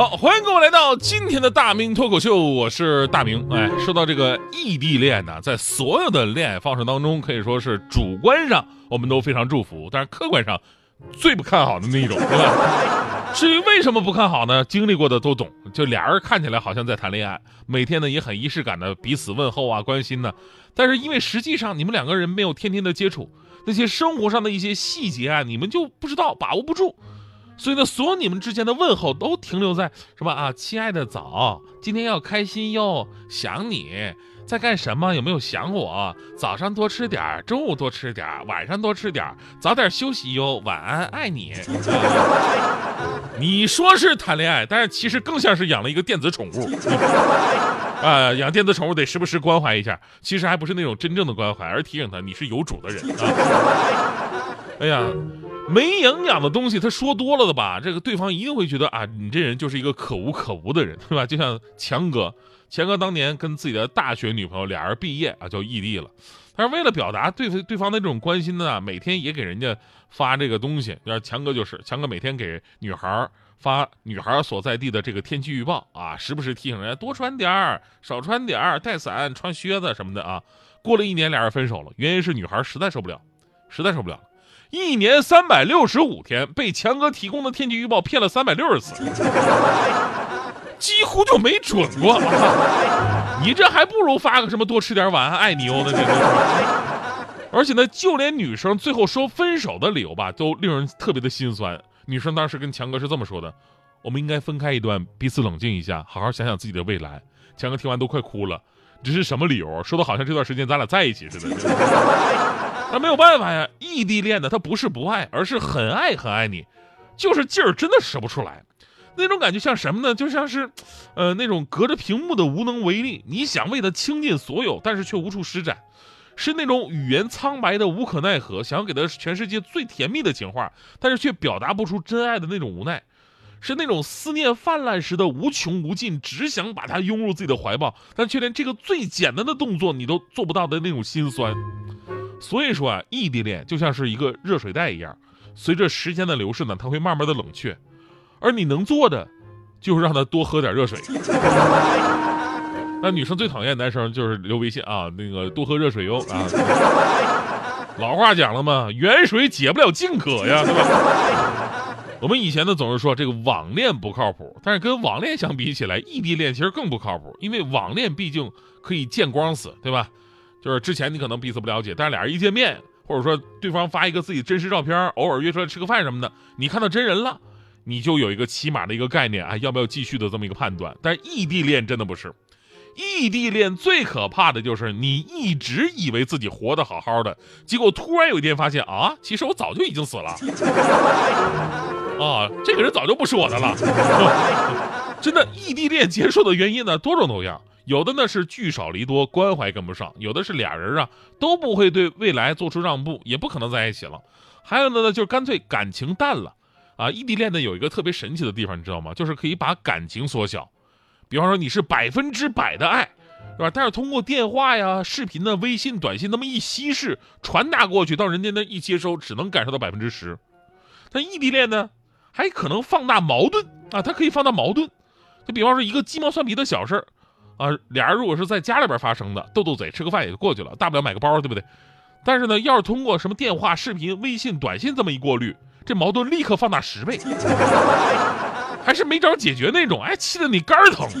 好，欢迎各位来到今天的大明脱口秀，我是大明。哎，说到这个异地恋呢，在所有的恋爱方式当中，可以说是主观上我们都非常祝福，但是客观上最不看好的那一种，对吧？至于为什么不看好呢？经历过的都懂。就俩人看起来好像在谈恋爱，每天呢也很仪式感的彼此问候啊、关心呢，但是因为实际上你们两个人没有天天的接触，那些生活上的一些细节啊，你们就不知道，把握不住。所以呢，所有你们之间的问候都停留在什么啊？亲爱的，早，今天要开心哟，想你，在干什么？有没有想我？早上多吃点，中午多吃点，晚上多吃点，早点休息哟，晚安，爱你。你说是谈恋爱，但是其实更像是养了一个电子宠物。啊，养电子宠物得时不时关怀一下，其实还不是那种真正的关怀，而提醒他你是有主的人啊。哎呀。没营养的东西，他说多了的吧，这个对方一定会觉得啊，你这人就是一个可无可无的人，对吧？就像强哥，强哥当年跟自己的大学女朋友俩人毕业啊，就异地了。但是为了表达对对方的这种关心呢，每天也给人家发这个东西。要强哥就是，强哥每天给女孩发女孩所在地的这个天气预报啊，时不时提醒人家多穿点儿，少穿点儿，带伞，穿靴子什么的啊。过了一年，俩人分手了，原因是女孩实在受不了，实在受不了。一年三百六十五天，被强哥提供的天气预报骗了三百六十次，几乎就没准过。你这还不如发个什么多吃点，晚安爱你哦的这个。而且呢，就连女生最后说分手的理由吧，都令人特别的心酸。女生当时跟强哥是这么说的：“我们应该分开一段，彼此冷静一下，好好想想自己的未来。”强哥听完都快哭了，这是什么理由？说的好像这段时间咱俩在一起似的。那没有办法呀，异地恋的他不是不爱，而是很爱很爱你，就是劲儿真的使不出来，那种感觉像什么呢？就像是，呃，那种隔着屏幕的无能为力，你想为他倾尽所有，但是却无处施展，是那种语言苍白的无可奈何，想要给他全世界最甜蜜的情话，但是却表达不出真爱的那种无奈，是那种思念泛滥时的无穷无尽，只想把他拥入自己的怀抱，但却连这个最简单的动作你都做不到的那种心酸。所以说啊，异地恋就像是一个热水袋一样，随着时间的流逝呢，它会慢慢的冷却，而你能做的，就是让他多喝点热水。那女生最讨厌男生就是留微信啊，那个多喝热水哟啊。老话讲了嘛，远水解不了近渴呀，对吧？我们以前呢总是说这个网恋不靠谱，但是跟网恋相比起来，异地恋其实更不靠谱，因为网恋毕竟可以见光死，对吧？就是之前你可能彼此不了解，但是俩人一见面，或者说对方发一个自己真实照片，偶尔约出来吃个饭什么的，你看到真人了，你就有一个起码的一个概念啊，要不要继续的这么一个判断。但是异地恋真的不是，异地恋最可怕的就是你一直以为自己活得好好的，结果突然有一天发现啊，其实我早就已经死了，啊，这个人早就不是我的了。真的，异地恋结束的原因呢，多种多样。有的呢是聚少离多，关怀跟不上；有的是俩人啊都不会对未来做出让步，也不可能在一起了；还有的呢就是干脆感情淡了。啊，异地恋呢有一个特别神奇的地方，你知道吗？就是可以把感情缩小。比方说你是百分之百的爱，是吧？但是通过电话呀、视频的微信、短信那么一稀释传达过去，到人家那一接收，只能感受到百分之十。但异地恋呢，还可能放大矛盾啊，它可以放大矛盾。就比方说一个鸡毛蒜皮的小事儿。啊，俩人如果是在家里边发生的，斗斗嘴，吃个饭也就过去了，大不了买个包，对不对？但是呢，要是通过什么电话、视频、微信、短信这么一过滤，这矛盾立刻放大十倍，还是没招解决那种，哎，气得你肝疼。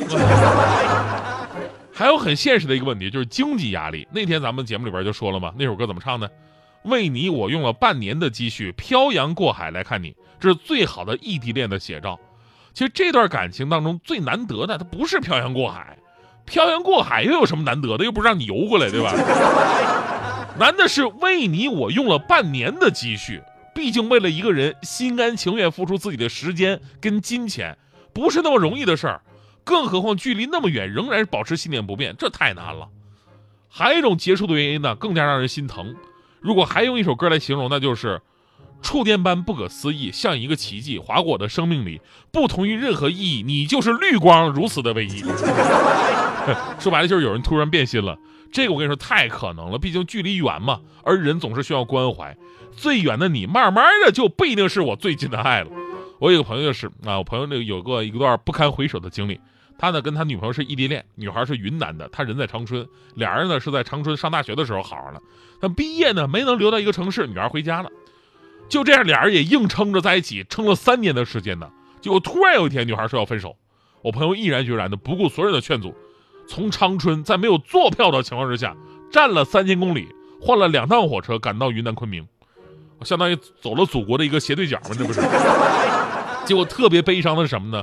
还有很现实的一个问题，就是经济压力。那天咱们节目里边就说了嘛，那首歌怎么唱呢？为你，我用了半年的积蓄，漂洋过海来看你，这是最好的异地恋的写照。其实这段感情当中最难得的，它不是漂洋过海。漂洋过海又有什么难得的？又不是让你游过来，对吧？难的是为你我用了半年的积蓄，毕竟为了一个人心甘情愿付出自己的时间跟金钱，不是那么容易的事儿。更何况距离那么远，仍然保持信念不变，这太难了。还有一种结束的原因呢，更加让人心疼。如果还用一首歌来形容，那就是触电般不可思议，像一个奇迹划过我的生命里，不同于任何意义，你就是绿光，如此的唯一。说白了就是有人突然变心了，这个我跟你说太可能了，毕竟距离远嘛，而人总是需要关怀。最远的你，慢慢的就不一定是我最近的爱了。我有个朋友就是啊，我朋友那个有过一段不堪回首的经历。他呢跟他女朋友是异地恋，女孩是云南的，他人在长春，俩人呢是在长春上大学的时候好上了。但毕业呢没能留到一个城市，女孩回家了。就这样，俩人也硬撑着在一起，撑了三年的时间呢。结果突然有一天，女孩说要分手，我朋友毅然决然的不顾所有人的劝阻，从长春在没有坐票的情况之下，站了三千公里，换了两趟火车赶到云南昆明，相当于走了祖国的一个斜对角嘛，这不是？结果特别悲伤的是什么呢？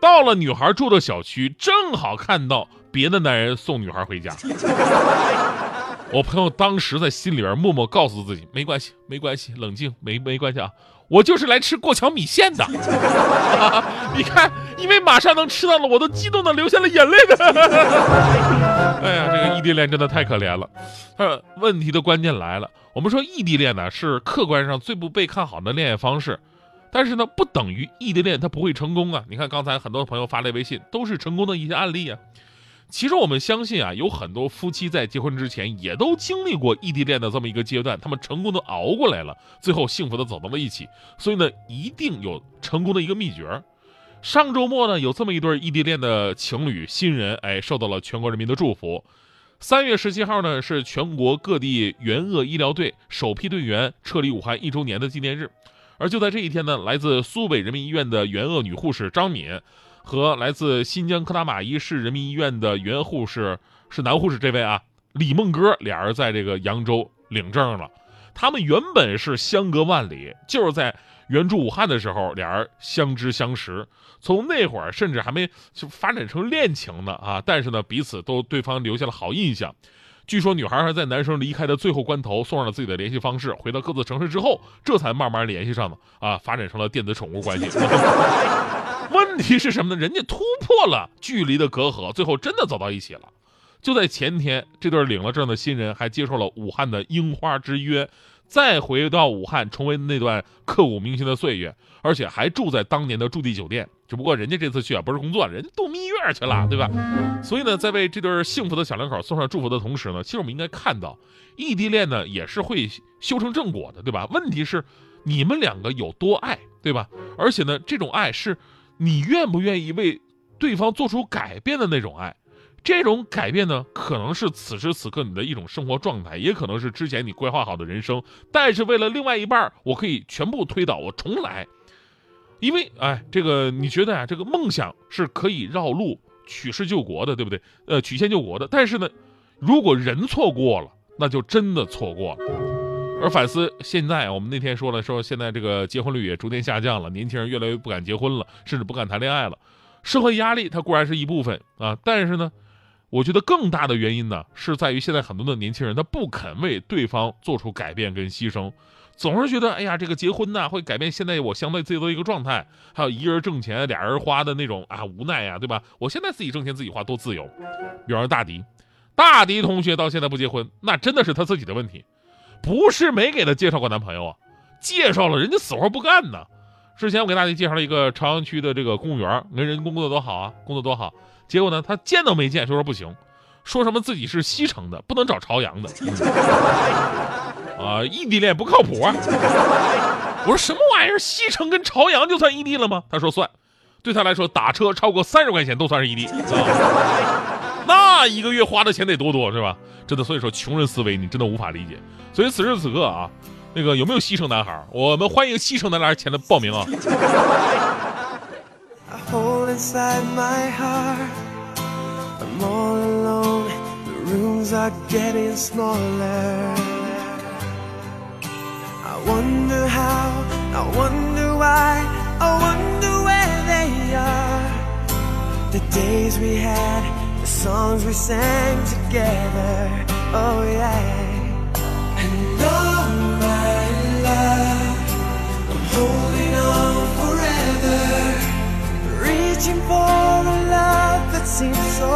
到了女孩住的小区，正好看到别的男人送女孩回家。我朋友当时在心里边默默告诉自己：没关系，没关系，冷静，没没关系啊，我就是来吃过桥米线的。你看，因为马上能吃到了，我都激动的流下了眼泪的。哎呀，这个异地恋真的太可怜了。呃，问题的关键来了，我们说异地恋呢是客观上最不被看好的恋爱方式。但是呢，不等于异地恋它不会成功啊！你看刚才很多朋友发来微信，都是成功的一些案例啊。其实我们相信啊，有很多夫妻在结婚之前也都经历过异地恋的这么一个阶段，他们成功的熬过来了，最后幸福的走到了一起。所以呢，一定有成功的一个秘诀。上周末呢，有这么一对异地恋的情侣新人，哎，受到了全国人民的祝福。三月十七号呢，是全国各地援鄂医疗队首批队员撤离武汉一周年的纪念日。而就在这一天呢，来自苏北人民医院的援鄂女护士张敏，和来自新疆克拉玛依市人民医院的援鄂护士是男护士这位啊，李梦歌俩人在这个扬州领证了。他们原本是相隔万里，就是在援助武汉的时候，俩人相知相识，从那会儿甚至还没就发展成恋情呢啊！但是呢，彼此都对方留下了好印象。据说女孩还在男生离开的最后关头送上了自己的联系方式，回到各自城市之后，这才慢慢联系上的啊，发展成了电子宠物关系。问题是什么呢？人家突破了距离的隔阂，最后真的走到一起了。就在前天，这对领了证的新人还接受了武汉的樱花之约。再回到武汉，重温那段刻骨铭心的岁月，而且还住在当年的驻地酒店。只不过人家这次去啊，不是工作，人家度蜜月去了，对吧？所以呢，在为这对幸福的小两口送上祝福的同时呢，其实我们应该看到，异地恋呢也是会修成正果的，对吧？问题是你们两个有多爱，对吧？而且呢，这种爱是你愿不愿意为对方做出改变的那种爱。这种改变呢，可能是此时此刻你的一种生活状态，也可能是之前你规划好的人生。但是为了另外一半，我可以全部推倒，我重来。因为，哎，这个你觉得啊，这个梦想是可以绕路取势救国的，对不对？呃，曲线救国的。但是呢，如果人错过了，那就真的错过了。而反思现在，我们那天说了，说现在这个结婚率也逐渐下降了，年轻人越来越不敢结婚了，甚至不敢谈恋爱了。社会压力它固然是一部分啊，但是呢。我觉得更大的原因呢，是在于现在很多的年轻人他不肯为对方做出改变跟牺牲，总是觉得哎呀，这个结婚呢会改变现在我相对自由的一个状态，还有一人挣钱俩人花的那种啊无奈呀，对吧？我现在自己挣钱自己花多自由。比方说大迪，大迪同学到现在不结婚，那真的是他自己的问题，不是没给他介绍过男朋友啊，介绍了人家死活不干呢。之前我给大家介绍了一个朝阳区的这个公务员，人人工作多好啊，工作多好。结果呢，他见都没见，就说不行，说什么自己是西城的，不能找朝阳的，啊，异地恋不靠谱啊！我说什么玩意儿，西城跟朝阳就算异地了吗？他说算，对他来说打车超过三十块钱都算是异地，啊那一个月花的钱得多多是吧？真的，所以说穷人思维你真的无法理解。所以此时此刻啊，那个有没有西城男孩？我们欢迎西城男孩前的报名啊 The days we had, songs we sang together. Oh, yeah. And oh, my love, I'm holding on forever reaching for a love that seems so